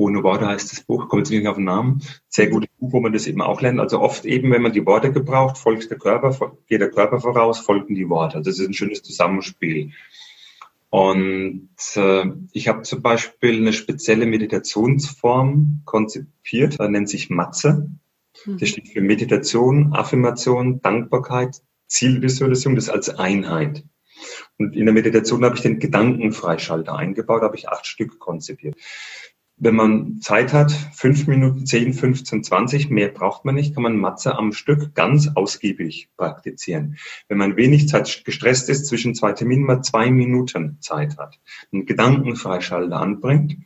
B: Ohne Worte heißt das Buch, kommt jetzt nicht auf den Namen. Sehr gutes Buch, wo man das eben auch lernt. Also oft eben, wenn man die Worte gebraucht, folgt der Körper, geht der Körper voraus, folgen die Worte. Also das ist ein schönes Zusammenspiel. Und äh, ich habe zum Beispiel eine spezielle Meditationsform konzipiert, die nennt sich Matze. Hm. Das steht für Meditation, Affirmation, Dankbarkeit, Zielvisualisierung, das als Einheit. Und in der Meditation habe ich den Gedankenfreischalter eingebaut, habe ich acht Stück konzipiert wenn man Zeit hat, fünf Minuten, zehn, 15, 20, mehr braucht man nicht, kann man Matze am Stück ganz ausgiebig praktizieren. Wenn man wenig Zeit gestresst ist, zwischen zwei Terminen mal zwei Minuten Zeit hat, einen Gedankenfreischalter anbringt,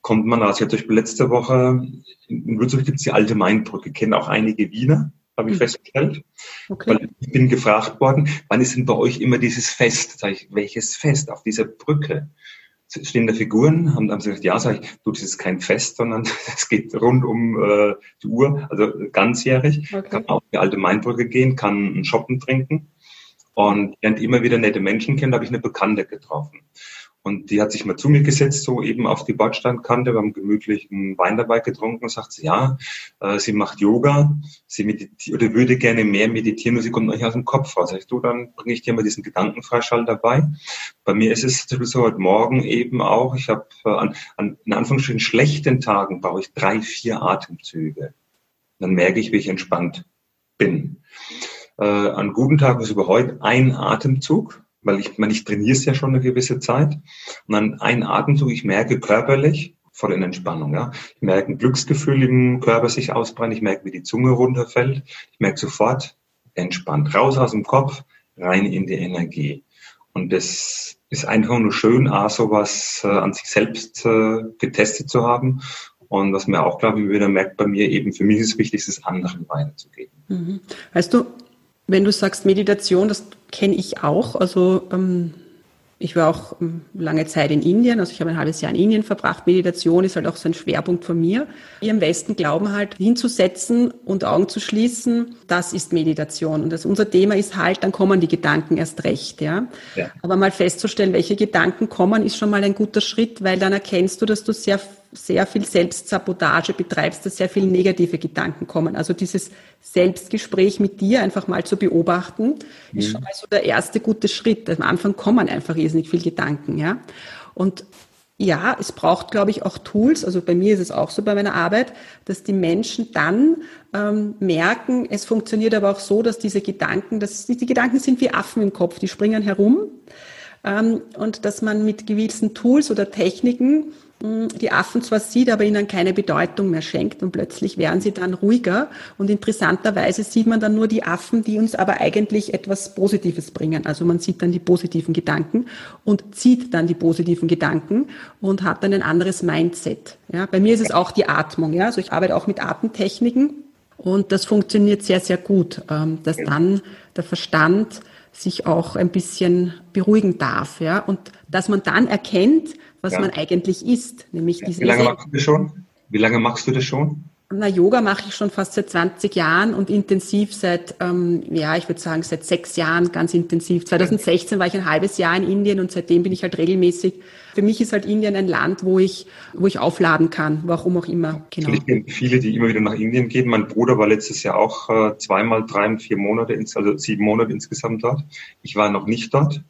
B: kommt man raus. Ich habe zum letzte Woche, in Würzburg gibt es die alte Mainbrücke, kennen auch einige Wiener, habe ich mhm. festgestellt. Okay. Weil ich bin gefragt worden, wann ist denn bei euch immer dieses Fest? Sag ich, welches Fest auf dieser Brücke? Stehen da Figuren, haben, haben sie gesagt, ja, sag ich, du, das ist kein Fest, sondern es geht rund um äh, die Uhr, also ganzjährig. Okay. Kann auf die alte Mainbrücke gehen, kann einen Shoppen trinken und lernt immer wieder nette Menschen kennen, da habe ich eine Bekannte getroffen. Und die hat sich mal zu mir gesetzt, so eben auf die Bordsteinkante, wir haben gemütlichen Wein dabei getrunken und sagt sie, ja, äh, sie macht Yoga, sie meditiert oder würde gerne mehr meditieren, nur sie kommt noch nicht aus dem Kopf raus. Sag ich, du, dann bringe ich dir mal diesen Gedankenfreischall dabei. Bei mir ist es so heute Morgen eben auch, ich habe äh, an, an in Anführungsstrichen schlechten Tagen brauche ich drei, vier Atemzüge. Dann merke ich, wie ich entspannt bin. Äh, an guten Tagen ist über heute ein Atemzug, weil ich, man, ich trainiere es ja schon eine gewisse Zeit. Und dann ein Atemzug, ich merke körperlich, voll in Entspannung. Ja. Ich merke ein Glücksgefühl im Körper sich ausbreiten, ich merke, wie die Zunge runterfällt, ich merke sofort entspannt. Raus aus dem Kopf, rein in die Energie. Und das ist einfach nur schön, A, sowas äh, an sich selbst äh, getestet zu haben. Und was mir auch, glaube ich, wieder merkt bei mir eben, für mich ist es wichtig, es anderen weiterzugeben.
A: Mhm. Weißt du, wenn du sagst Meditation, das kenne ich auch. Also ähm, ich war auch ähm, lange Zeit in Indien, also ich habe ein halbes Jahr in Indien verbracht. Meditation ist halt auch so ein Schwerpunkt von mir. Wir im Westen glauben halt, hinzusetzen und Augen zu schließen, das ist Meditation. Und das, unser Thema ist halt, dann kommen die Gedanken erst recht. Ja? ja? Aber mal festzustellen, welche Gedanken kommen, ist schon mal ein guter Schritt, weil dann erkennst du, dass du sehr sehr viel Selbstsabotage betreibst, dass sehr viele negative Gedanken kommen. Also dieses Selbstgespräch mit dir einfach mal zu beobachten, mhm. ist schon mal so der erste gute Schritt. Am Anfang kommen einfach irrsinnig viele Gedanken, ja. Und ja, es braucht, glaube ich, auch Tools. Also bei mir ist es auch so bei meiner Arbeit, dass die Menschen dann ähm, merken, es funktioniert aber auch so, dass diese Gedanken, dass die, die Gedanken sind wie Affen im Kopf, die springen herum. Ähm, und dass man mit gewissen Tools oder Techniken die Affen zwar sieht, aber ihnen keine Bedeutung mehr schenkt und plötzlich werden sie dann ruhiger und interessanterweise sieht man dann nur die Affen, die uns aber eigentlich etwas Positives bringen. Also man sieht dann die positiven Gedanken und zieht dann die positiven Gedanken und hat dann ein anderes Mindset. Ja, bei mir ist es auch die Atmung. Ja, also ich arbeite auch mit Atemtechniken und das funktioniert sehr, sehr gut, ähm, dass dann der Verstand sich auch ein bisschen beruhigen darf, ja, und dass man dann erkennt, was ja. man eigentlich ist, nämlich
B: diese. Wie lange machst du das schon? Wie lange machst du das schon?
A: Na, Yoga mache ich schon fast seit 20 Jahren und intensiv seit, ähm, ja, ich würde sagen, seit sechs Jahren ganz intensiv. 2016 war ich ein halbes Jahr in Indien und seitdem bin ich halt regelmäßig. Für mich ist halt Indien ein Land, wo ich, wo ich aufladen kann, warum auch immer.
B: Genau. Viele, die immer wieder nach Indien gehen. Mein Bruder war letztes Jahr auch äh, zweimal drei, vier Monate, also sieben Monate insgesamt dort. Ich war noch nicht dort.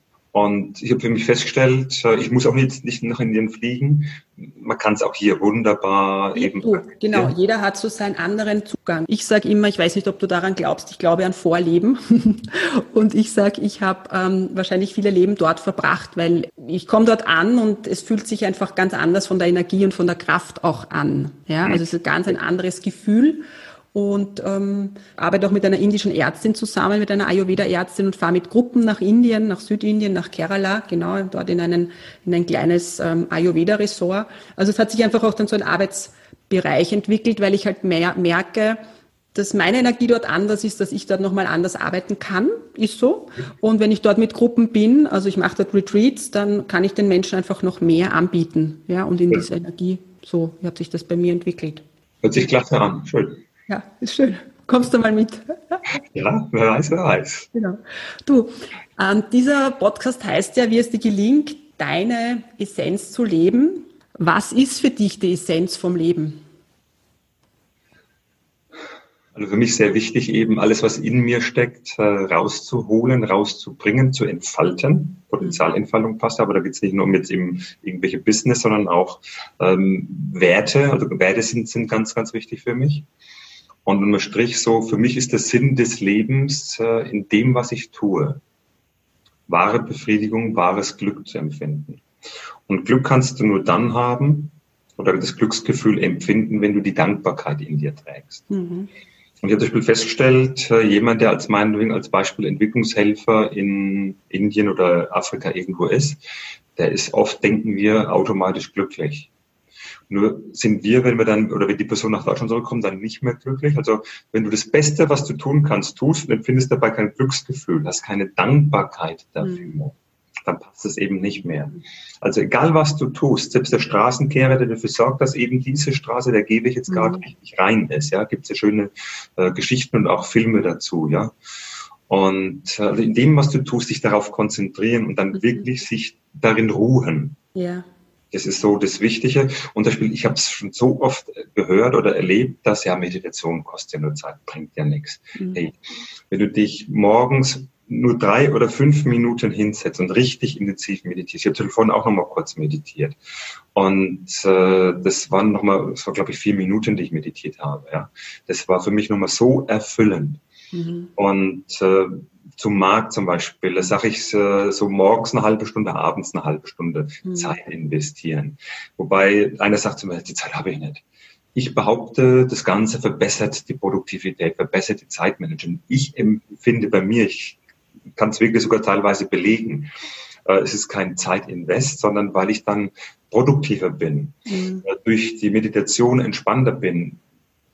B: Und ich habe für mich festgestellt, äh, ich muss auch nicht, nicht nach Indien fliegen. Man kann es auch hier wunderbar eben.
A: Du, genau, jeder hat so seinen anderen Zugang. Ich sage immer, ich weiß nicht, ob du daran glaubst, ich glaube an Vorleben. und ich sage, ich habe ähm, wahrscheinlich viele Leben dort verbracht, weil ich komme dort an und es fühlt sich einfach ganz anders von der Energie und von der Kraft auch an. Ja, also es ist ganz ein anderes Gefühl und ähm, arbeite auch mit einer indischen Ärztin zusammen, mit einer Ayurveda-Ärztin und fahre mit Gruppen nach Indien, nach Südindien, nach Kerala, genau, dort in, einen, in ein kleines ähm, Ayurveda-Ressort. Also es hat sich einfach auch dann so ein Arbeitsbereich entwickelt, weil ich halt mehr, merke, dass meine Energie dort anders ist, dass ich dort nochmal anders arbeiten kann, ist so. Und wenn ich dort mit Gruppen bin, also ich mache dort Retreats, dann kann ich den Menschen einfach noch mehr anbieten. Ja, und in ja. dieser Energie, so hat sich das bei mir entwickelt.
B: Hört sich klasse an, schön.
A: Ja, ist schön. Kommst du mal mit?
B: Ja, wer weiß, wer weiß.
A: Genau. Du, ähm, dieser Podcast heißt ja, wie es dir gelingt, deine Essenz zu leben. Was ist für dich die Essenz vom Leben?
B: Also für mich sehr wichtig, eben alles, was in mir steckt, äh, rauszuholen, rauszubringen, zu entfalten. Potenzialentfaltung passt, aber da geht es nicht nur um jetzt eben irgendwelche Business, sondern auch ähm, Werte. Also Werte sind, sind ganz, ganz wichtig für mich. Und unterm Strich so, für mich ist der Sinn des Lebens äh, in dem, was ich tue, wahre Befriedigung, wahres Glück zu empfinden. Und Glück kannst du nur dann haben oder das Glücksgefühl empfinden, wenn du die Dankbarkeit in dir trägst. Mhm. Und ich habe zum Beispiel festgestellt, äh, jemand, der als meinetwegen als Beispiel Entwicklungshelfer in Indien oder Afrika irgendwo ist, der ist oft, denken wir, automatisch glücklich. Nur sind wir, wenn wir dann, oder wenn die Person nach Deutschland zurückkommt, dann nicht mehr glücklich. Also wenn du das Beste, was du tun kannst, tust und empfindest dabei kein Glücksgefühl, hast keine Dankbarkeit dafür, mhm. dann passt es eben nicht mehr. Also egal, was du tust, selbst der Straßenkehrer, der dafür sorgt, dass eben diese Straße, der Gehweg jetzt gerade mhm. richtig rein ist, ja, gibt es ja schöne äh, Geschichten und auch Filme dazu, ja. Und äh, in dem, was du tust, dich darauf konzentrieren und dann mhm. wirklich sich darin ruhen Ja. Das ist so das Wichtige. Und das Spiel, ich habe es schon so oft gehört oder erlebt, dass ja Meditation kostet ja nur Zeit, bringt ja nichts. Mhm. Hey, wenn du dich morgens nur drei oder fünf Minuten hinsetzt und richtig intensiv meditierst. Ich habe Telefon auch nochmal kurz meditiert. Und äh, das waren nochmal, das war glaube ich vier Minuten, die ich meditiert habe. Ja. Das war für mich nochmal so erfüllend. Mhm. Und äh, zum Markt zum Beispiel, da sage ich äh, so morgens eine halbe Stunde, abends eine halbe Stunde mhm. Zeit investieren. Wobei einer sagt zu mir, die Zeit habe ich nicht. Ich behaupte, das Ganze verbessert die Produktivität, verbessert die Zeitmanagement. Ich empfinde bei mir, ich kann es wirklich sogar teilweise belegen, äh, es ist kein Zeitinvest, sondern weil ich dann produktiver bin, mhm. Durch die Meditation entspannter bin,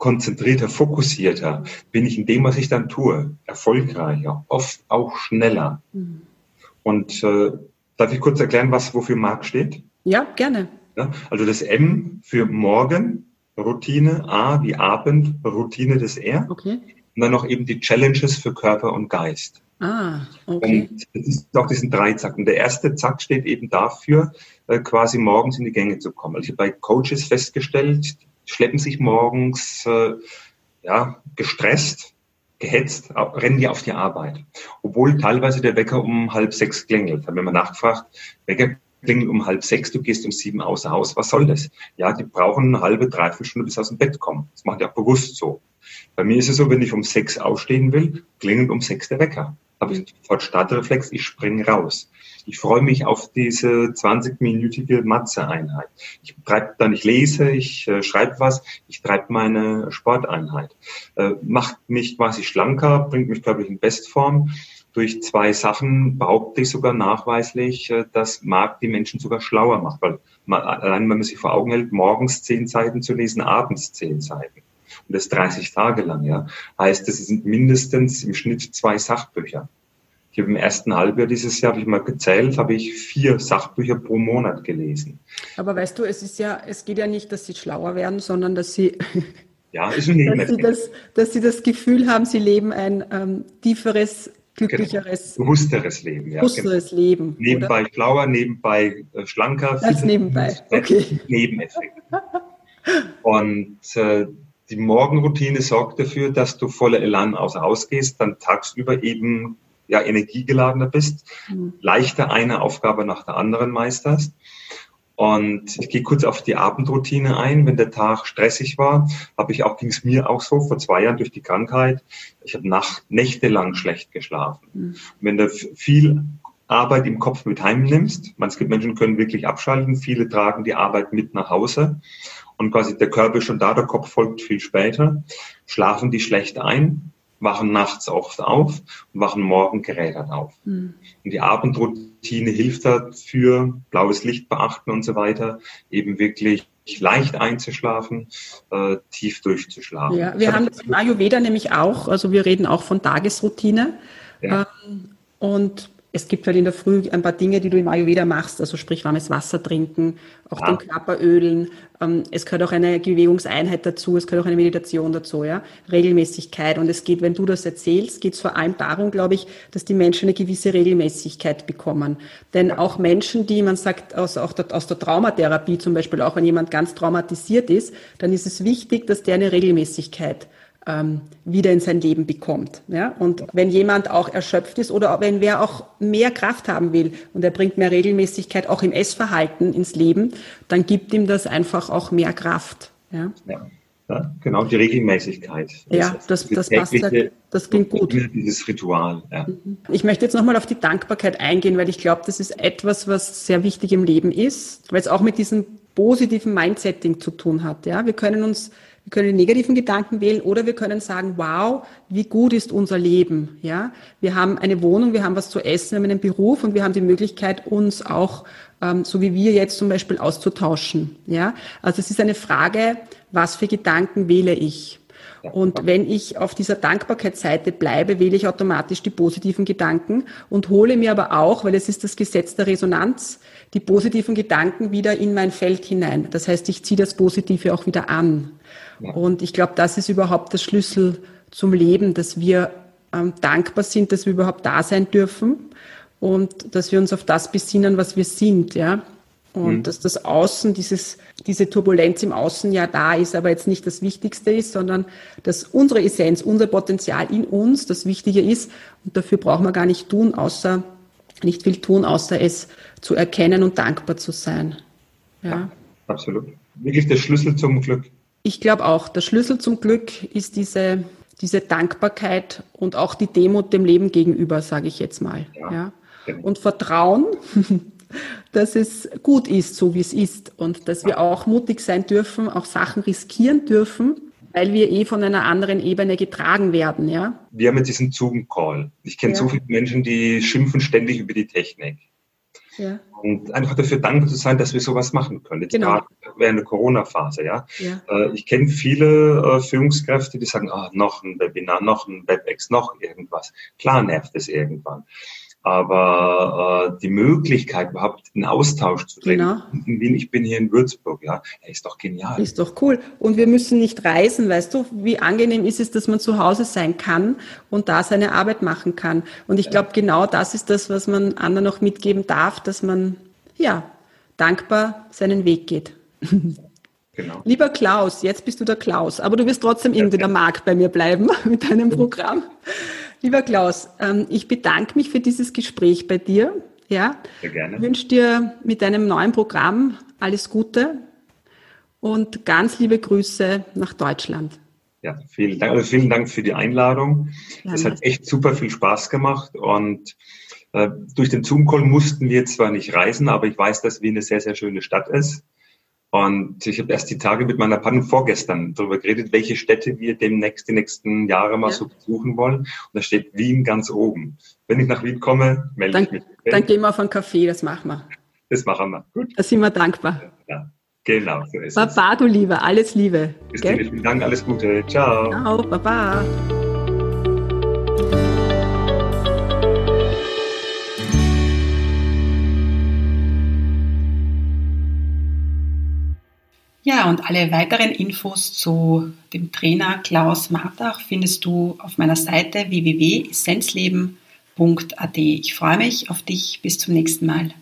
B: konzentrierter, fokussierter, bin ich in dem, was ich dann tue, erfolgreicher, oft auch schneller. Mhm. Und äh, darf ich kurz erklären, was wofür Mark steht?
A: Ja, gerne.
B: Ja, also das M für Morgen, Routine, A wie Abend, Routine des R. Okay. Und dann noch eben die Challenges für Körper und Geist. Ah, okay. Und das ist auch diesen drei Zack. Und der erste Zack steht eben dafür, äh, quasi morgens in die Gänge zu kommen. Also ich habe bei Coaches festgestellt, schleppen sich morgens äh, ja, gestresst, gehetzt, rennen die auf die Arbeit. Obwohl teilweise der Wecker um halb sechs klingelt. Wir mal nachgefragt, Wecker klingelt um halb sechs, du gehst um sieben außer Haus. Was soll das? Ja, die brauchen eine halbe, dreiviertel Stunde bis aus dem Bett kommen. Das machen die auch bewusst so. Bei mir ist es so, wenn ich um sechs aufstehen will, klingelt um sechs der Wecker. Habe ich sofort Startreflex, ich springe raus. Ich freue mich auf diese 20-minütige Mathe-Einheit. Ich treibe dann, ich lese, ich äh, schreibe was, ich treibe meine Sporteinheit. Äh, macht mich quasi schlanker, bringt mich körperlich in Bestform. Durch zwei Sachen behaupte ich sogar nachweislich, äh, dass Markt die Menschen sogar schlauer macht. Weil man, allein wenn man sich vor Augen hält, morgens zehn Seiten zu lesen, abends zehn Seiten und das 30 Tage lang, ja, heißt, es sind mindestens im Schnitt zwei Sachbücher. Ich habe im ersten Halbjahr dieses Jahr, habe ich mal gezählt, habe ich vier Sachbücher pro Monat gelesen.
A: Aber weißt du, es ist ja, es geht ja nicht, dass sie schlauer werden, sondern dass sie,
B: ja, ist ein
A: dass, sie das, dass sie das Gefühl haben, sie leben ein ähm, tieferes, glücklicheres,
B: genau. bewussteres Leben.
A: Ja, bewussteres genau. Leben.
B: Nebenbei oder? schlauer, nebenbei äh, schlanker.
A: Das nebenbei, okay.
B: Nebeneffekt. Und äh, die Morgenroutine sorgt dafür, dass du voller Elan außer Haus gehst, dann tagsüber eben ja energiegeladener bist, mhm. leichter eine Aufgabe nach der anderen meisterst. Und ich gehe kurz auf die Abendroutine ein. Wenn der Tag stressig war, habe ich auch, ging es mir auch so, vor zwei Jahren durch die Krankheit, ich habe Nacht, nächtelang schlecht geschlafen. Mhm. wenn du viel Arbeit im Kopf mit heimnimmst, manche Menschen können wirklich abschalten, viele tragen die Arbeit mit nach Hause und quasi der Körper ist schon da, der Kopf folgt viel später, schlafen die schlecht ein, wachen nachts oft auf und wachen morgen gerädert auf. Mhm. Und die Abendroutine hilft dafür, blaues Licht beachten und so weiter, eben wirklich leicht einzuschlafen, äh, tief durchzuschlafen.
A: Ja, wir haben das im Ayurveda nämlich auch, also wir reden auch von Tagesroutine. Ja. Ähm, und es gibt halt in der Früh ein paar Dinge, die du im Ayurveda machst, also sprich warmes Wasser trinken, auch ja. den Körper ölen. Ähm, es gehört auch eine Bewegungseinheit dazu, es gehört auch eine Meditation dazu, ja, Regelmäßigkeit. Und es geht, wenn du das erzählst, geht es vor allem darum, glaube ich, dass die Menschen eine gewisse Regelmäßigkeit bekommen. Denn auch Menschen, die man sagt, aus, auch der, aus der Traumatherapie zum Beispiel, auch wenn jemand ganz traumatisiert ist, dann ist es wichtig, dass der eine Regelmäßigkeit ähm, wieder in sein Leben bekommt. Ja? Und wenn jemand auch erschöpft ist oder wenn wer auch mehr Kraft haben will und er bringt mehr Regelmäßigkeit auch im Essverhalten ins Leben, dann gibt ihm das einfach auch mehr Kraft. Ja,
B: ja, ja genau, die Regelmäßigkeit.
A: Ja, das, das, das passt, das klingt gut.
B: Dieses Ritual. Ja.
A: Mhm. Ich möchte jetzt nochmal auf die Dankbarkeit eingehen, weil ich glaube, das ist etwas, was sehr wichtig im Leben ist, weil es auch mit diesem positiven Mindsetting zu tun hat. Ja, wir können uns wir können den negativen Gedanken wählen oder wir können sagen, wow, wie gut ist unser Leben. Ja, wir haben eine Wohnung, wir haben was zu essen, wir haben einen Beruf und wir haben die Möglichkeit, uns auch, ähm, so wie wir jetzt zum Beispiel, auszutauschen. Ja, also es ist eine Frage, was für Gedanken wähle ich? Und wenn ich auf dieser Dankbarkeitsseite bleibe, wähle ich automatisch die positiven Gedanken und hole mir aber auch, weil es ist das Gesetz der Resonanz, die positiven Gedanken wieder in mein Feld hinein. Das heißt, ich ziehe das Positive auch wieder an. Und ich glaube, das ist überhaupt der Schlüssel zum Leben, dass wir ähm, dankbar sind, dass wir überhaupt da sein dürfen und dass wir uns auf das besinnen, was wir sind, ja. und mhm. dass das Außen, dieses, diese Turbulenz im Außen ja da ist, aber jetzt nicht das Wichtigste ist, sondern dass unsere Essenz, unser Potenzial in uns das Wichtige ist und dafür brauchen wir gar nicht tun, außer nicht viel tun, außer es zu erkennen und dankbar zu sein.
B: Ja, ja absolut. Wirklich der Schlüssel zum Glück.
A: Ich glaube auch, der Schlüssel zum Glück ist diese, diese Dankbarkeit und auch die Demut dem Leben gegenüber, sage ich jetzt mal. Ja, ja. Genau. Und Vertrauen, dass es gut ist, so wie es ist und dass wir auch mutig sein dürfen, auch Sachen riskieren dürfen, weil wir eh von einer anderen Ebene getragen werden, ja.
B: Wir haben jetzt diesen Zoom-Call. Ich kenne ja. so viele Menschen, die schimpfen ständig über die Technik. Ja. Und einfach dafür dankbar zu sein, dass wir sowas machen können. Jetzt genau. gerade während der Corona-Phase, ja. ja. Äh, ich kenne viele äh, Führungskräfte, die sagen, ah, noch ein Webinar, noch ein WebEx, noch irgendwas. Klar nervt es irgendwann. Aber äh, die Möglichkeit, überhaupt einen Austausch zu treten genau. in Wien, ich bin hier in Würzburg, ja, ist doch genial.
A: Ist doch cool. Und wir müssen nicht reisen, weißt du, wie angenehm ist es, dass man zu Hause sein kann und da seine Arbeit machen kann. Und ich glaube, genau das ist das, was man anderen noch mitgeben darf, dass man, ja, dankbar seinen Weg geht. Genau. Lieber Klaus, jetzt bist du der Klaus, aber du wirst trotzdem irgendwie der Markt bei mir bleiben mit deinem Programm. Lieber Klaus, ähm, ich bedanke mich für dieses Gespräch bei dir. Ja, Sehr gerne. Ich wünsche dir mit deinem neuen Programm alles Gute und ganz liebe Grüße nach Deutschland.
B: Ja, vielen Dank, also vielen Dank für die Einladung. Es hat echt super viel Spaß gemacht und äh, durch den Zoom-Call mussten wir zwar nicht reisen, aber ich weiß, dass Wien eine sehr, sehr schöne Stadt ist. Und ich habe erst die Tage mit meiner Partnerin vorgestern darüber geredet, welche Städte wir demnächst die nächsten Jahre mal ja. so besuchen wollen. Und da steht Wien ganz oben. Wenn ich nach Wien komme, melde
A: dann,
B: ich mich.
A: Dann gehen wir auf einen Café, das machen wir.
B: Das machen wir. Gut.
A: Da sind wir dankbar.
B: Ja, genau, so ist
A: Baba, es. du Liebe, alles Liebe.
B: Christine, vielen Dank, alles Gute. Ciao.
A: Ciao, Baba. Ja, und alle weiteren Infos zu dem Trainer Klaus Martach findest du auf meiner Seite www.essenzleben.at. Ich freue mich auf dich. Bis zum nächsten Mal.